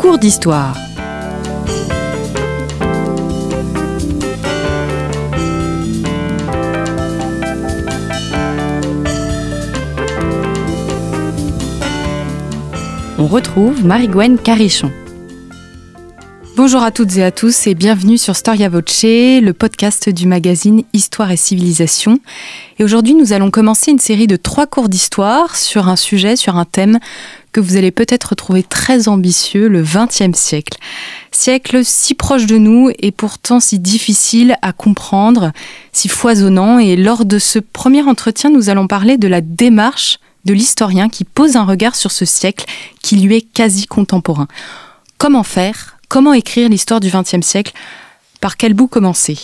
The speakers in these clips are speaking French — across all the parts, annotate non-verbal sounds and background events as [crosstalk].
cours d'histoire. On retrouve Marie-Gwen Carichon. Bonjour à toutes et à tous et bienvenue sur Storia Voce, le podcast du magazine Histoire et Civilisation. Et aujourd'hui, nous allons commencer une série de trois cours d'histoire sur un sujet, sur un thème que vous allez peut-être trouver très ambitieux, le XXe siècle. Siècle si proche de nous et pourtant si difficile à comprendre, si foisonnant. Et lors de ce premier entretien, nous allons parler de la démarche de l'historien qui pose un regard sur ce siècle qui lui est quasi contemporain. Comment faire Comment écrire l'histoire du XXe siècle? Par quel bout commencer?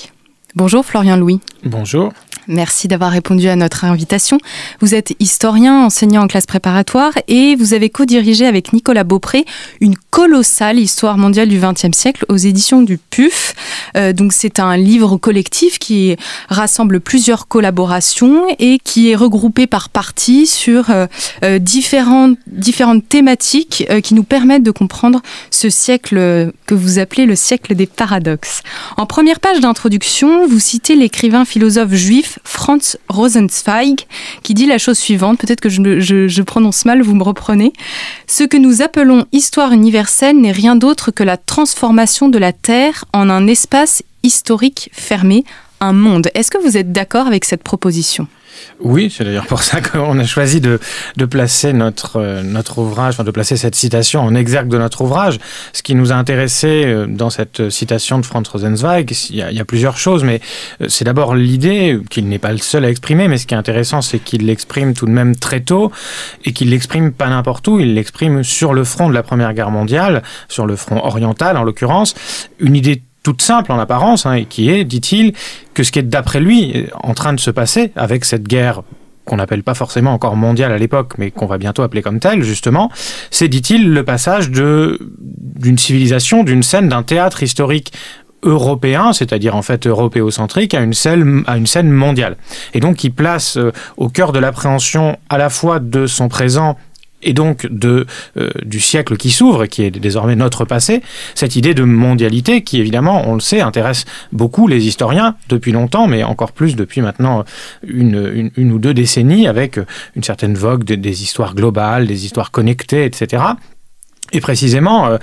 Bonjour Florian Louis. Bonjour. Merci d'avoir répondu à notre invitation. Vous êtes historien, enseignant en classe préparatoire et vous avez co-dirigé avec Nicolas Beaupré une colossale histoire mondiale du XXe siècle aux éditions du PUF. Euh, donc c'est un livre collectif qui rassemble plusieurs collaborations et qui est regroupé par parties sur euh, euh, différentes, différentes thématiques qui nous permettent de comprendre ce siècle que vous appelez le siècle des paradoxes. En première page d'introduction, vous citez l'écrivain philosophe juif Franz Rosenzweig, qui dit la chose suivante, peut-être que je, prononce mal, vous me reprenez. Ce que nous appelons histoire universelle n'est rien d'autre que la transformation de la Terre en un espace historique fermé, un monde. Est-ce que vous êtes d'accord avec cette proposition? Oui, c'est d'ailleurs pour ça qu'on a choisi de, de placer notre, euh, notre ouvrage, enfin de placer cette citation en exergue de notre ouvrage. Ce qui nous a intéressé euh, dans cette citation de Franz Rosenzweig, il y a, il y a plusieurs choses, mais euh, c'est d'abord l'idée qu'il n'est pas le seul à exprimer, mais ce qui est intéressant, c'est qu'il l'exprime tout de même très tôt et qu'il l'exprime pas n'importe où, il l'exprime sur le front de la Première Guerre mondiale, sur le front oriental en l'occurrence, une idée toute simple en apparence, hein, et qui est, dit-il, que ce qui est d'après lui en train de se passer avec cette guerre qu'on n'appelle pas forcément encore mondiale à l'époque, mais qu'on va bientôt appeler comme telle, justement, c'est, dit-il, le passage d'une civilisation, d'une scène, d'un théâtre historique européen, c'est-à-dire en fait européocentrique, à une scène, à une scène mondiale. Et donc il place euh, au cœur de l'appréhension à la fois de son présent et donc de, euh, du siècle qui s'ouvre, qui est désormais notre passé, cette idée de mondialité qui, évidemment, on le sait, intéresse beaucoup les historiens depuis longtemps, mais encore plus depuis maintenant une, une, ou deux décennies, avec une certaine vogue des histoires globales, des histoires connectées, etc. Et précisément, euh,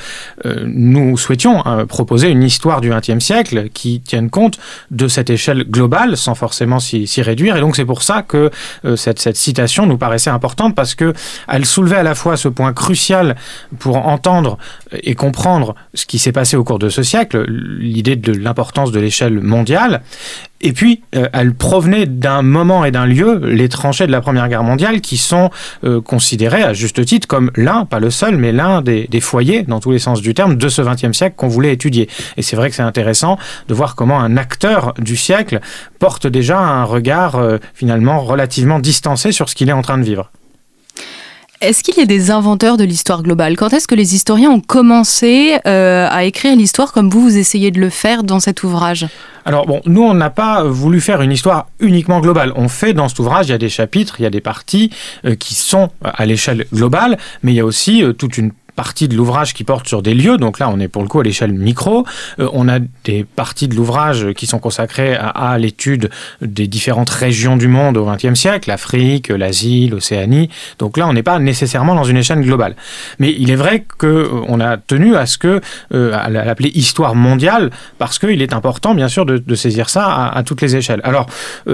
euh, nous souhaitions euh, proposer une histoire du XXe siècle qui tienne compte de cette échelle globale, sans forcément s'y réduire. Et donc c'est pour ça que cette, cette, citation nous paraissait importante parce que elle soulevait à la fois ce point crucial pour entendre et comprendre ce qui s'est passé au cours de ce siècle, l'idée de l'importance de l'échelle mondiale, et puis, euh, elle provenait d'un moment et d'un lieu, les tranchées de la Première Guerre mondiale, qui sont euh, considérées à juste titre comme l'un, pas le seul, mais l'un des, foyers, dans tous les sens du terme, de ce XXe siècle qu'on voulait étudier. Et c'est vrai que c'est intéressant de voir comment un acteur du siècle porte déjà un regard euh, finalement relativement distancé sur ce qu'il est en train de vivre. Est-ce qu'il y a des inventeurs de l'histoire globale? Quand est-ce que les historiens ont commencé à écrire l'histoire comme vous, vous essayez de le faire dans cet ouvrage? Alors bon, nous on n'a pas voulu faire une histoire uniquement globale. On fait dans cet ouvrage, il y a des chapitres, il y a des parties euh, qui sont à l'échelle globale, mais il y a aussi euh, toute une partie de l'ouvrage qui porte sur des lieux, donc là on est pour le coup à l'échelle micro. Euh, on a des parties de l'ouvrage qui sont consacrées à, l'étude des différentes régions du monde au XXe siècle, l'Afrique, l'Asie, l'Océanie. Donc là on n'est pas nécessairement dans une échelle globale. Mais il est vrai qu'on euh, a tenu à ce que euh, à l'appeler histoire mondiale parce qu'il est important bien sûr de, saisir ça à, à, toutes les échelles. Alors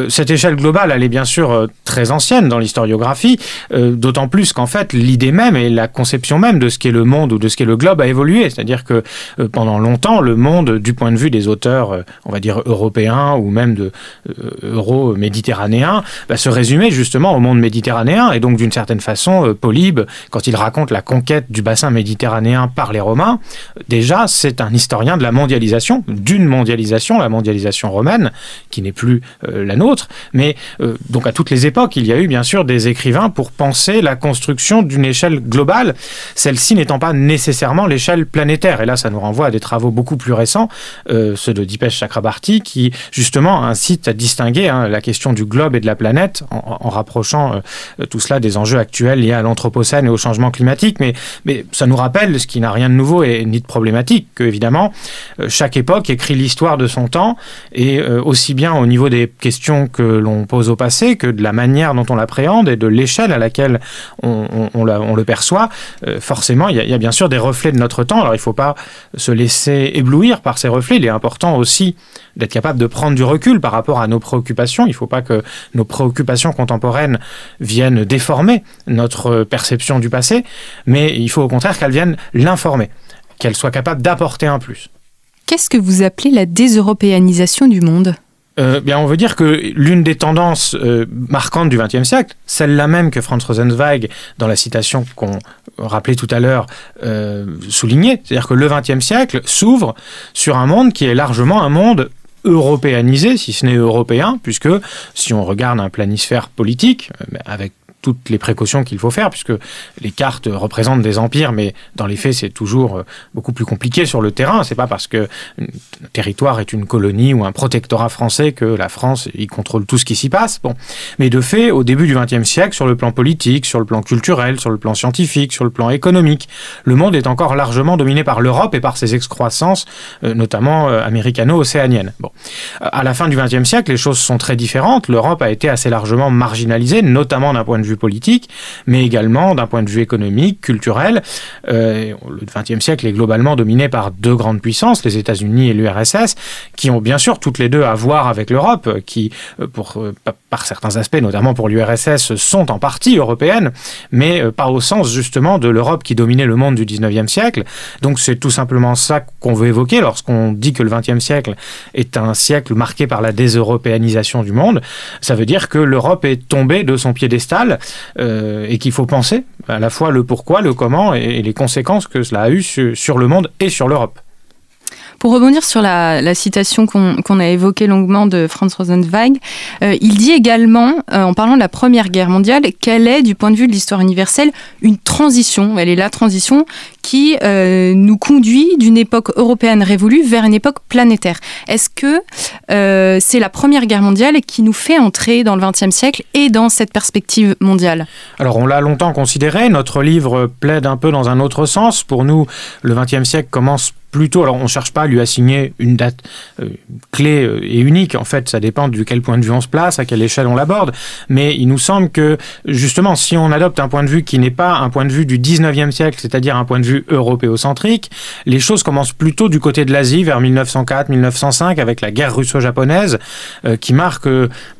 cette échelle globale elle est bien sûr très ancienne dans l'historiographie, d'autant plus qu'en fait l'idée même et la conception même de ce qui le monde ou de ce qu'est le globe a évolué. C'est-à-dire que euh, pendant longtemps, le monde, du point de vue des auteurs, euh, on va dire européens ou même de euh, euro-méditerranéens, bah, se résumait justement au monde méditerranéen. Et donc, d'une certaine façon, Polybe, quand il raconte la conquête du bassin méditerranéen par les Romains, déjà, c'est un historien de la mondialisation, d'une mondialisation, la mondialisation romaine, qui n'est plus la nôtre. Mais donc, à toutes les époques, il y a eu bien sûr des écrivains pour penser la construction d'une échelle globale. Celle-ci n'étant pas nécessairement l'échelle planétaire. Et là, ça nous renvoie à des travaux beaucoup plus récents, euh, ceux de Dipesh Chakrabarti, qui justement incitent à distinguer hein, la question du globe et de la planète en, rapprochant euh, tout cela des enjeux actuels liés à l'Anthropocène et au changement climatique. Mais, mais ça nous rappelle, ce qui n'a rien de nouveau et ni de problématique, que évidemment, euh, chaque époque écrit l'histoire de son temps, et aussi bien au niveau des questions que l'on pose au passé que de la manière dont on l'appréhende et de l'échelle à laquelle on le perçoit, forcément, il y, a bien sûr des reflets de notre temps. Alors, il ne faut pas se laisser éblouir par ces reflets. Il est important aussi d'être capable de prendre du recul par rapport à nos préoccupations. Il ne faut pas que nos préoccupations contemporaines viennent déformer notre perception du passé, mais il faut au contraire qu'elles viennent l'informer, qu'elles soient capables d'apporter un plus. Qu'est-ce que vous appelez la déseuropéanisation du monde? Euh, bien, on veut dire que l'une des tendances euh, marquantes du XXe siècle, celle-là même que Franz Rosenzweig, dans la citation qu'on rappelait tout à l'heure, euh, soulignait, c'est-à-dire que le XXe siècle s'ouvre sur un monde qui est largement un monde européanisé, si ce n'est européen, puisque si on regarde un planisphère politique, avec toutes les précautions qu'il faut faire, puisque les cartes représentent des empires, mais dans les faits, c'est toujours euh, beaucoup plus compliqué sur le terrain. C'est pas parce que un territoire est une colonie ou un protectorat français que la France y contrôle tout ce qui s'y passe. Bon, mais de fait, au début du XXe siècle, sur le plan politique, sur le plan culturel, sur le plan scientifique, sur le plan économique, le monde est encore largement dominé par l'Europe et par ses excroissances, euh, notamment euh, américano-océaniennes. Bon, à la fin du XXe siècle, les choses sont très différentes. L'Europe a été assez largement marginalisée, notamment d'un point de vue politique, mais également d'un point de vue économique, culturel. Euh, le XXe siècle est globalement dominé par deux grandes puissances, les États-Unis et l'URSS, qui ont bien sûr toutes les deux à voir avec l'Europe, qui, euh, euh, par certains aspects, notamment pour l'URSS, sont en partie européennes, mais pas au sens justement de l'Europe qui dominait le monde du XIXe siècle. Donc c'est tout simplement ça qu'on veut évoquer lorsqu'on dit que le XXe siècle est un siècle marqué par la déseuropéanisation du monde. Ça veut dire que l'Europe est tombée de son piédestal euh, et qu'il faut penser à la fois le pourquoi, le comment et, les conséquences que cela a eu sur le monde et sur l'Europe. Pour rebondir sur la, citation qu'on a évoquée longuement de Franz Rosenzweig, euh, il dit également, euh, en parlant de la Première Guerre mondiale, qu'elle est, du point de vue de l'histoire universelle, une transition. Elle est la transition qui euh, nous conduit d'une époque européenne révolue vers une époque planétaire. Est-ce que c'est la Première Guerre mondiale qui nous fait entrer dans le XXe siècle et dans cette perspective mondiale? Alors on l'a longtemps considéré, notre livre plaide un peu dans un autre sens. Pour nous, le XXe siècle commence plutôt, alors on ne cherche pas à lui assigner une date euh, clé euh, et unique, en fait ça dépend de quel point de vue on se place, à quelle échelle on l'aborde, mais il nous semble que justement si on adopte un point de vue qui n'est pas un point de vue du 19e siècle, c'est-à-dire un point de vue européocentrique, les choses commencent plutôt du côté de l'Asie vers 1904-1905 avec la guerre russo-japonaise euh, qui marque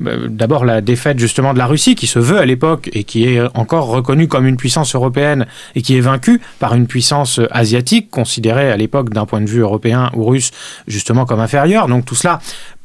d'abord la défaite justement de la Russie qui se veut à l'époque et qui est encore reconnue comme une puissance européenne et qui est vaincue par une puissance asiatique considérée à l'époque d'un point de vue européen ou russe justement comme inférieur. Donc tout cela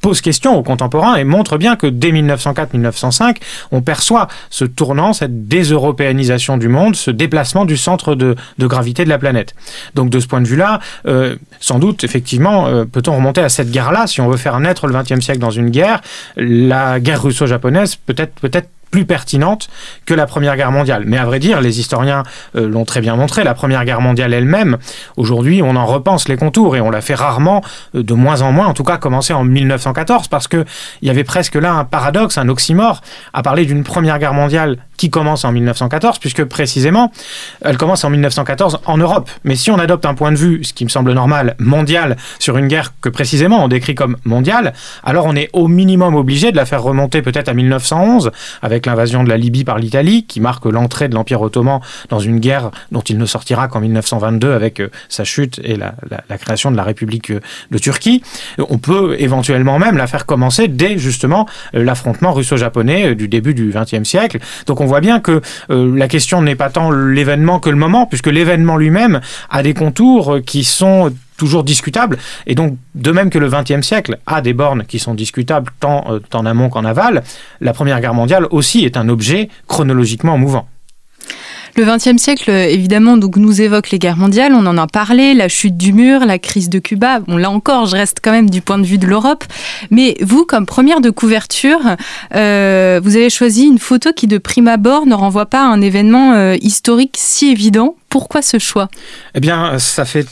pose question aux contemporains et montre bien que dès 1904-1905, on perçoit ce tournant, cette déseuropéanisation du monde, ce déplacement du centre de, gravité de la planète. Donc de ce point de vue-là, euh, sans doute, effectivement, euh, peut-on remonter à cette guerre-là, si on veut faire naître le XXe siècle dans une guerre, la guerre russo-japonaise peut-être peut-être plus pertinente que la Première Guerre mondiale. Mais à vrai dire, les historiens euh, l'ont très bien montré, la Première Guerre mondiale elle-même, aujourd'hui, on en repense les contours et on la fait rarement, euh, de moins en moins, en tout cas commencer en 1914, parce qu'il y avait presque là un paradoxe, un oxymore, à parler d'une Première Guerre mondiale qui commence en 1914, puisque précisément, elle commence en 1914 en Europe. Mais si on adopte un point de vue, ce qui me semble normal, mondial, sur une guerre que précisément on décrit comme mondiale, alors on est au minimum obligé de la faire remonter peut-être à 1911, avec l'invasion de la Libye par l'Italie, qui marque l'entrée de l'Empire ottoman dans une guerre dont il ne sortira qu'en 1922 avec euh, sa chute et la, création de la République euh, de Turquie. On peut éventuellement même la faire commencer dès justement euh, l'affrontement russo-japonais du début du XXe siècle. Donc on voit bien que la question n'est pas tant l'événement que le moment, puisque l'événement lui-même a des contours qui sont toujours discutable. Et donc, de même que le XXe siècle a des bornes qui sont discutables tant euh, en amont qu'en aval, la Première Guerre mondiale aussi est un objet chronologiquement mouvant. Le XXe siècle, évidemment, donc, nous évoque les guerres mondiales, on en a parlé, la chute du mur, la crise de Cuba. Bon, là encore, je reste quand même du point de vue de l'Europe. Mais vous, comme première de couverture, euh, vous avez choisi une photo qui, de prime abord, ne renvoie pas à un événement euh, historique si évident. Pourquoi ce choix? Eh bien, ça fait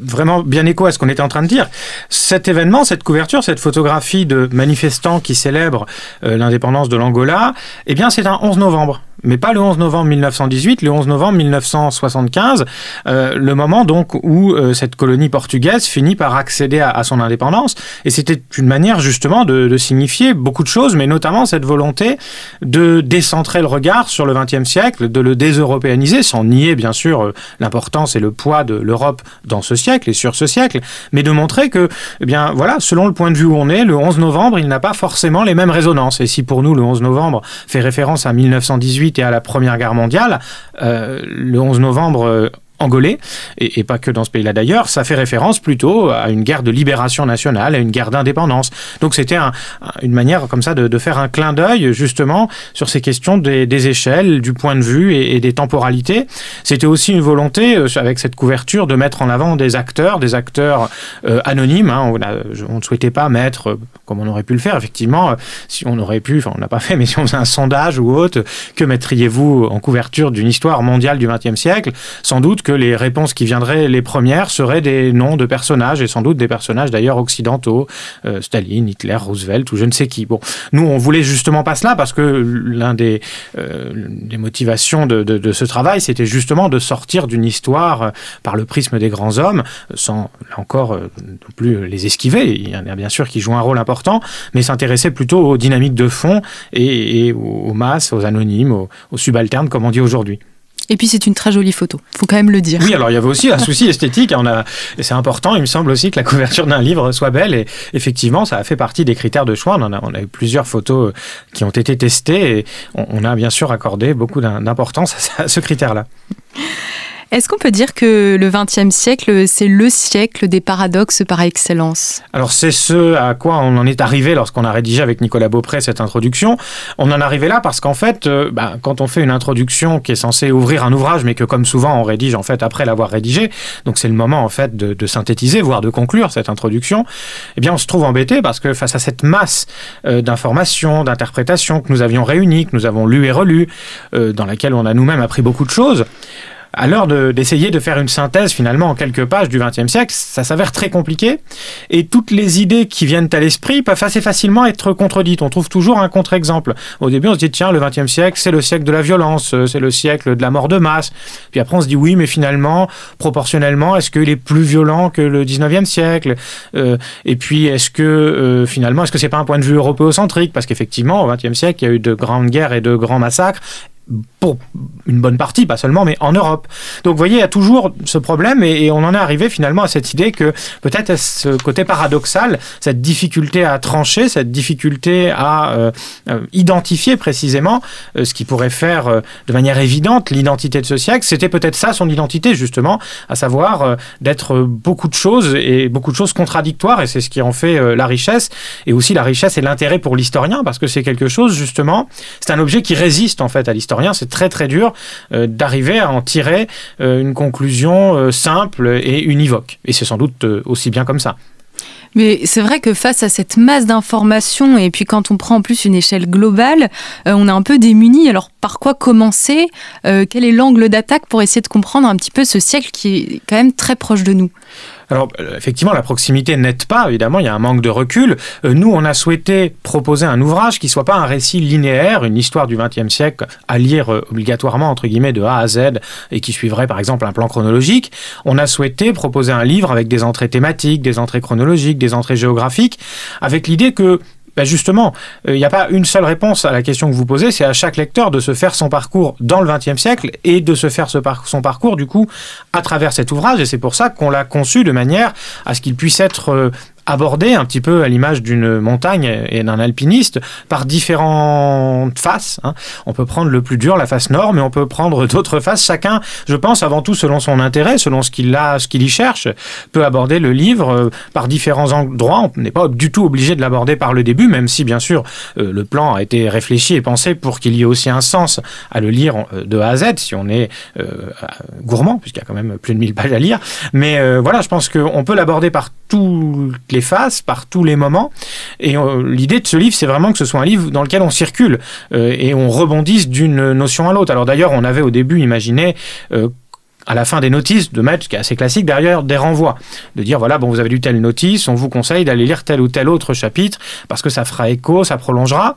vraiment bien écho à ce qu'on était en train de dire. Cet événement, cette couverture, cette photographie de manifestants qui célèbrent euh, l'indépendance de l'Angola, eh bien, c'est un 11 novembre mais pas le 11 novembre 1918, le 11 novembre 1975, euh, le moment donc où euh, cette colonie portugaise finit par accéder à, son indépendance. Et c'était une manière justement de, signifier beaucoup de choses, mais notamment cette volonté de décentrer le regard sur le XXe siècle, de le déseuropéaniser, sans nier bien sûr euh, l'importance et le poids de l'Europe dans ce siècle et sur ce siècle, mais de montrer que, eh bien voilà, selon le point de vue où on est, le 11 novembre, il n'a pas forcément les mêmes résonances. Et si pour nous le 11 novembre fait référence à 1918 et à la Première Guerre mondiale, euh, le 11 novembre angolais, et, pas que dans ce pays-là d'ailleurs, ça fait référence plutôt à une guerre de libération nationale, à une guerre d'indépendance. Donc c'était une manière comme ça de, faire un clin d'œil justement sur ces questions des, échelles, du point de vue et, des temporalités. C'était aussi une volonté, euh, avec cette couverture, de mettre en avant des acteurs, des acteurs euh, anonymes. Hein. On, ne souhaitait pas mettre, euh, comme on aurait pu le faire, effectivement, si on aurait pu, enfin on n'a pas fait, [laughs] mais si on faisait un sondage ou autre, que mettriez-vous en couverture d'une histoire mondiale du XXe siècle? Sans doute que les réponses qui viendraient les premières seraient des noms de personnages, et sans doute des personnages d'ailleurs occidentaux, euh, Staline, Hitler, Roosevelt ou je ne sais qui. Bon, nous, on voulait justement pas cela parce que l'un des, euh, des motivations de, de, ce travail, c'était justement de sortir d'une histoire euh, par le prisme des grands hommes, sans, là encore, non plus les esquiver. Il y en a bien sûr qui jouent un rôle important, mais s'intéresser plutôt aux dynamiques de fond et, aux masses, aux anonymes, aux subalternes, comme on dit aujourd'hui. Et puis c'est une très jolie photo, faut quand même le dire. Oui, alors il y avait aussi un souci [laughs] esthétique. On a, c'est important, il me semble aussi que la couverture d'un livre soit belle. Et effectivement, ça a fait partie des critères de choix. On, a, on a eu plusieurs photos qui ont été testées et on, a bien sûr accordé beaucoup d'importance à ce critère-là. [laughs] Est-ce qu'on peut dire que le XXe siècle, c'est le siècle des paradoxes par excellence? Alors c'est ce à quoi on en est arrivé lorsqu'on a rédigé avec Nicolas Beaupré cette introduction. On en est arrivé là parce qu'en fait, euh, bah, quand on fait une introduction qui est censée ouvrir un ouvrage, mais que comme souvent on rédige en fait après l'avoir rédigé, donc c'est le moment en fait de, synthétiser, voire de conclure cette introduction, eh bien on se trouve embêté parce que face à cette masse euh, d'informations, d'interprétations que nous avions réunies, que nous avons lues et relues, euh, dans laquelle on a nous-mêmes appris beaucoup de choses, à l'heure d'essayer de, faire une synthèse finalement en quelques pages du XXe siècle, ça s'avère très compliqué. Et toutes les idées qui viennent à l'esprit peuvent assez facilement être contredites. On trouve toujours un contre-exemple. Au début, on se dit, tiens, le XXe siècle, c'est le siècle de la violence, euh, c'est le siècle de la mort de masse. Puis après, on se dit, oui, mais finalement, proportionnellement, est-ce qu'il est plus violent que le XIXe siècle? Euh, Et puis, est-ce que euh, finalement, est-ce que c'est pas un point de vue européocentrique? Parce qu'effectivement, au XXe siècle, il y a eu de grandes guerres et de grands massacres pour une bonne partie, pas seulement, mais en Europe. Donc vous voyez, il y a toujours ce problème et, on en est arrivé finalement à cette idée que peut-être ce côté paradoxal, cette difficulté à trancher, cette difficulté à euh, euh, identifier précisément euh, ce qui pourrait faire de manière évidente l'identité de ce siècle, c'était peut-être ça son identité justement, à savoir d'être beaucoup de choses et beaucoup de choses contradictoires et c'est ce qui en fait la richesse et aussi la richesse et l'intérêt pour l'historien parce que c'est quelque chose justement, c'est un objet qui résiste en fait à l'historien c'est très très dur euh, d'arriver à en tirer euh, une conclusion euh, simple et univoque. Et c'est sans doute aussi bien comme ça. Mais c'est vrai que face à cette masse d'informations, et puis quand on prend en plus une échelle globale, on est un peu démuni. Alors par quoi commencer? Quel est l'angle d'attaque pour essayer de comprendre un petit peu ce siècle qui est quand même très proche de nous? Alors, euh, effectivement, la proximité n'aide pas, évidemment, il y a un manque de recul. Euh, nous, on a souhaité proposer un ouvrage qui soit pas un récit linéaire, une histoire du XXe siècle à lire euh, obligatoirement, entre guillemets, de A à Z, et qui suivrait, par exemple, un plan chronologique. On a souhaité proposer un livre avec des entrées thématiques, des entrées chronologiques, des entrées géographiques, avec l'idée que ben justement, il n'y a pas une seule réponse à la question que vous posez, c'est à chaque lecteur de se faire son parcours dans le XXe siècle et de se faire son parcours, du coup, à travers cet ouvrage. Et c'est pour ça qu'on l'a conçu de manière à ce qu'il puisse être abordé un petit peu à l'image d'une montagne et d'un alpiniste par différentes faces. Hein. On peut prendre le plus dur, la face nord, mais on peut prendre d'autres faces. Chacun, je pense, avant tout selon son intérêt, selon ce qu'il a, ce qu'il y cherche, peut aborder le livre euh, par différents endroits. On n'est pas du tout obligé de l'aborder par le début, même si bien sûr euh, le plan a été réfléchi et pensé pour qu'il y ait aussi un sens à le lire euh, de A à Z, si on est gourmand, puisqu'il y a quand même plus de 1000 pages à lire. Mais voilà, je pense qu'on peut l'aborder par toutes les phases, par tous les moments. Et l'idée de ce livre, c'est vraiment que ce soit un livre dans lequel on circule et on rebondisse d'une notion à l'autre. Alors d'ailleurs, on avait au début imaginé à la fin des notices de match, qui est assez classique, derrière des renvois. De dire, voilà, bon, vous avez lu telle notice, on vous conseille d'aller lire tel ou tel autre chapitre, parce que ça fera écho, ça prolongera.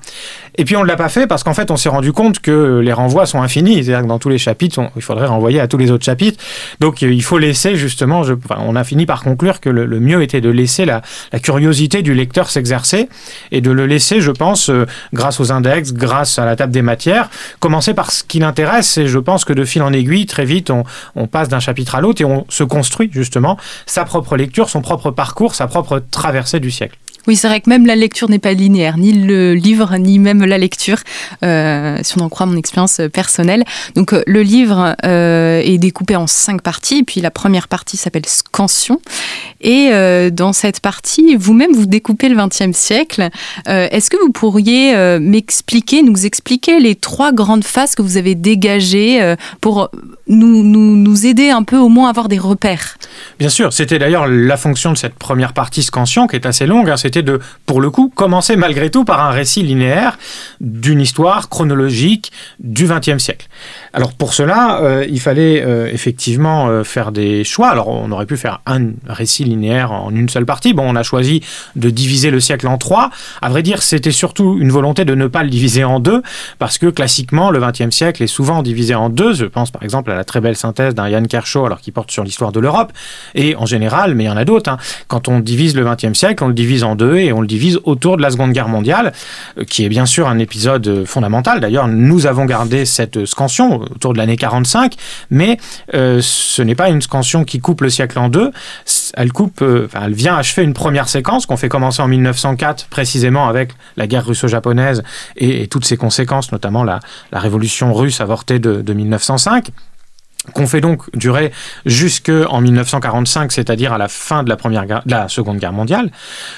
Et puis on ne l'a pas fait parce qu'en fait, on s'est rendu compte que les renvois sont infinis. C'est-à-dire que dans tous les chapitres, il faudrait renvoyer à tous les autres chapitres. Donc euh, il faut laisser justement, on a fini par conclure que le, mieux était de laisser la, curiosité du lecteur s'exercer et de le laisser, je pense, euh, grâce aux index, grâce à la table des matières, commencer par ce qui l'intéresse. Et je pense que de fil en aiguille, très vite, on passe d'un chapitre à l'autre et on se construit justement sa propre lecture, son propre parcours, sa propre traversée du siècle. Oui, c'est vrai que même la lecture n'est pas linéaire, ni le livre, ni même la lecture, euh, si on en croit mon expérience personnelle. Donc euh, le livre euh, est découpé en cinq parties, puis la première partie s'appelle Scansion. Et dans cette partie, vous-même, vous découpez le XXe siècle. Est-ce que vous pourriez m'expliquer, nous expliquer les trois grandes phases que vous avez dégagées pour nous aider un peu au moins à avoir des repères? Bien sûr, c'était d'ailleurs la fonction de cette première partie Scansion, qui est assez longue. Hein, de, pour le coup, commencer malgré tout par un récit linéaire d'une histoire chronologique du XXe siècle. Alors pour cela, euh, il fallait euh, effectivement euh, faire des choix. Alors on aurait pu faire un récit linéaire en une seule partie. Bon, on a choisi de diviser le siècle en trois. À vrai dire, c'était surtout une volonté de ne pas le diviser en deux, parce que classiquement, le XXe siècle est souvent divisé en deux. Je pense par exemple à la très belle synthèse d'un Yann Kershaw, alors qui porte sur l'histoire de l'Europe. Et en général, mais il y en a d'autres, hein, quand on divise le XXe siècle, on le divise en deux et on le divise autour de la Seconde Guerre mondiale, euh, qui est bien sûr un épisode euh, fondamental. D'ailleurs, nous avons gardé cette scansion autour de l'année 45, mais euh, ce n'est pas une scansion qui coupe le siècle en deux. Elle coupe, elle vient achever une première séquence qu'on fait commencer en 1904, précisément avec la guerre russo-japonaise et, toutes ses conséquences, notamment la, révolution russe avortée de, de 1905 qu'on fait donc durer jusqu'en 1945, c'est-à-dire à la fin de la, première de la Seconde Guerre mondiale.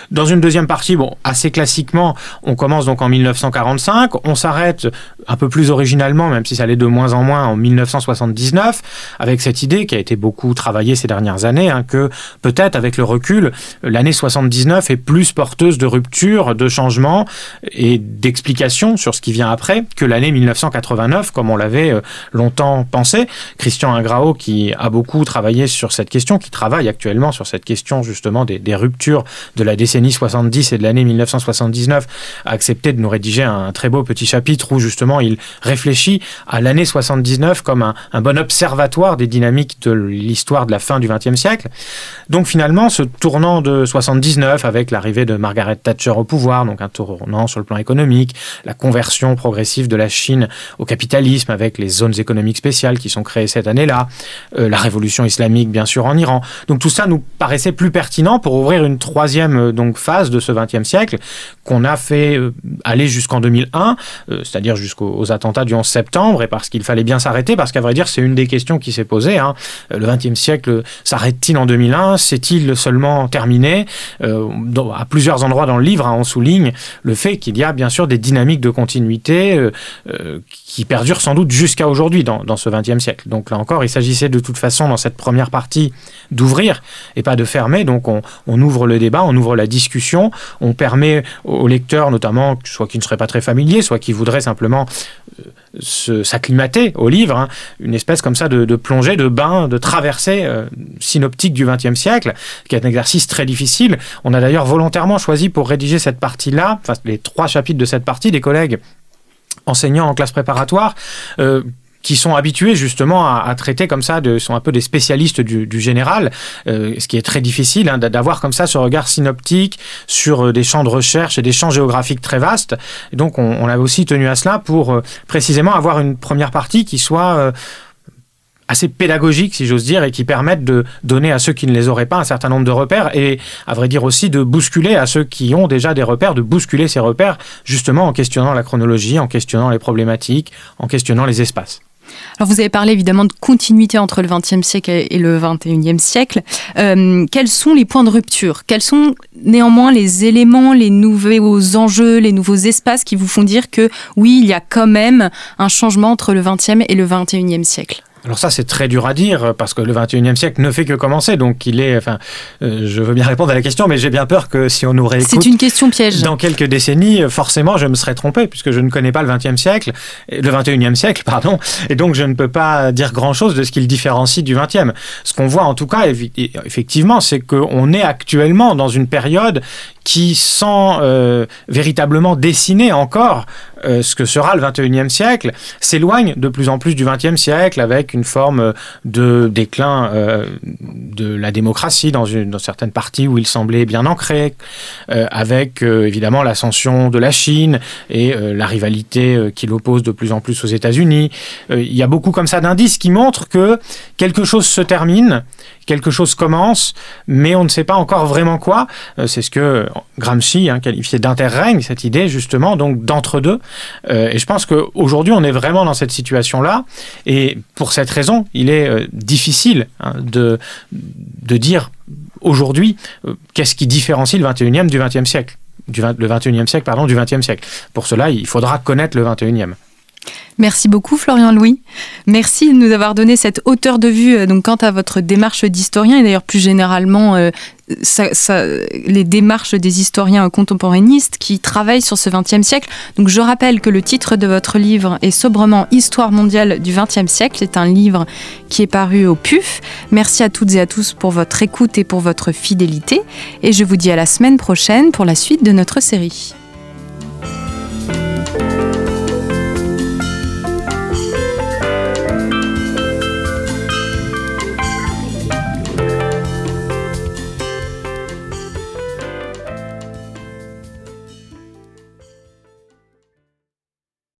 Dans une deuxième partie, bon, assez classiquement, on commence donc en 1945, on s'arrête un peu plus originalement, même si ça allait de moins en moins, en 1979, avec cette idée qui a été beaucoup travaillée ces dernières années, hein, que peut-être avec le recul, l'année 79 est plus porteuse de rupture, de changement et d'explications sur ce qui vient après que l'année 1989, comme on l'avait euh, longtemps pensé. Christian Ingrao, qui a beaucoup travaillé sur cette question, qui travaille actuellement sur cette question justement des, ruptures de la décennie 70 et de l'année 1979, a accepté de nous rédiger un très beau petit chapitre où justement il réfléchit à l'année 79 comme un, bon observatoire des dynamiques de l'histoire de la fin du XXe siècle. Donc finalement, ce tournant de 79 avec l'arrivée de Margaret Thatcher au pouvoir, donc un tournant sur le plan économique, la conversion progressive de la Chine au capitalisme avec les zones économiques spéciales qui sont créées cette année-là, euh, la révolution islamique bien sûr en Iran. Donc tout ça nous paraissait plus pertinent pour ouvrir une troisième euh, donc phase de ce XXe siècle qu'on a fait euh, aller jusqu'en 2001, c'est-à-dire jusqu'aux attentats du 11 septembre, et parce qu'il fallait bien s'arrêter, parce qu'à vrai dire c'est une des questions qui s'est posée. Hein. Le XXe siècle s'arrête-t-il en 2001 C'est-il seulement terminé? À plusieurs endroits dans le livre, hein, on souligne le fait qu'il y a bien sûr des dynamiques de continuité qui perdurent sans doute jusqu'à aujourd'hui dans, dans ce XXe siècle. Donc là encore, il s'agissait de toute façon dans cette première partie d'ouvrir et pas de fermer. Donc on, ouvre le débat, on ouvre la discussion, on permet aux lecteurs, notamment, soit qui ne seraient pas très familiers, soit qui voudraient simplement euh, s'acclimater au livre, hein, une espèce comme ça de, plongée, de bain, de traversée euh, synoptique du XXe siècle, qui est un exercice très difficile. On a d'ailleurs volontairement choisi pour rédiger cette partie-là, enfin les trois chapitres de cette partie, des collègues enseignants en classe préparatoire. Euh, qui sont habitués justement à, traiter comme ça, de, sont un peu des spécialistes du, général, euh, ce qui est très difficile hein, d'avoir comme ça ce regard synoptique sur euh, des champs de recherche et des champs géographiques très vastes. Et donc on, on, a aussi tenu à cela pour euh, précisément avoir une première partie qui soit assez pédagogiques, si j'ose dire, et qui permettent de donner à ceux qui ne les auraient pas un certain nombre de repères et, à vrai dire aussi, de bousculer à ceux qui ont déjà des repères, de bousculer ces repères, justement en questionnant la chronologie, en questionnant les problématiques, en questionnant les espaces. Alors vous avez parlé évidemment de continuité entre le XXe siècle et le XXIe siècle. Euh, quels sont les points de rupture? Quels sont néanmoins les éléments, les nouveaux enjeux, les nouveaux espaces qui vous font dire que oui, il y a quand même un changement entre le XXe et le XXIe siècle? Alors ça, c'est très dur à dire parce que le 21e siècle ne fait que commencer. Donc il est, enfin, euh, je veux bien répondre à la question, mais j'ai bien peur que si on nous réécoute, c'est une question piège. Dans quelques décennies, forcément, je me serais trompé puisque je ne connais pas le 20e siècle, le 21e siècle, [laughs] pardon, et donc je ne peux pas dire grand-chose de ce qui le différencie du 20e. Ce qu'on voit en tout cas, effectivement, c'est qu'on est actuellement dans une période qui, sans euh, véritablement dessiner encore euh, ce que sera le 21e siècle, s'éloigne de plus en plus du 20e siècle avec une forme de déclin euh, de la démocratie dans, une, dans certaines parties où il semblait bien ancré, avec évidemment l'ascension de la Chine et la rivalité qui l'oppose de plus en plus aux États-Unis. il y a beaucoup comme ça d'indices qui montrent que quelque chose se termine, quelque chose commence, mais on ne sait pas encore vraiment quoi. C'est ce que Gramsci hein, qualifié d'interrègne, cette idée justement donc d'entre-deux. Euh, et je pense qu'aujourd'hui, on est vraiment dans cette situation-là. Et pour cette raison, il est euh, difficile hein, de, de dire aujourd'hui euh, qu'est-ce qui différencie le 21e du 20e siècle. Du le 21e siècle, pardon, du 20e siècle. Pour cela, il faudra connaître le 21e. Merci beaucoup Florian Louis. Merci de nous avoir donné cette hauteur de vue donc quant à votre démarche d'historien et d'ailleurs plus généralement les démarches des historiens contemporanistes qui travaillent sur ce XXe siècle. Donc je rappelle que le titre de votre livre est sobrement Histoire mondiale du XXe siècle. C'est un livre qui est paru au PUF. Merci à toutes et à tous pour votre écoute et pour votre fidélité et je vous dis à la semaine prochaine pour la suite de notre série.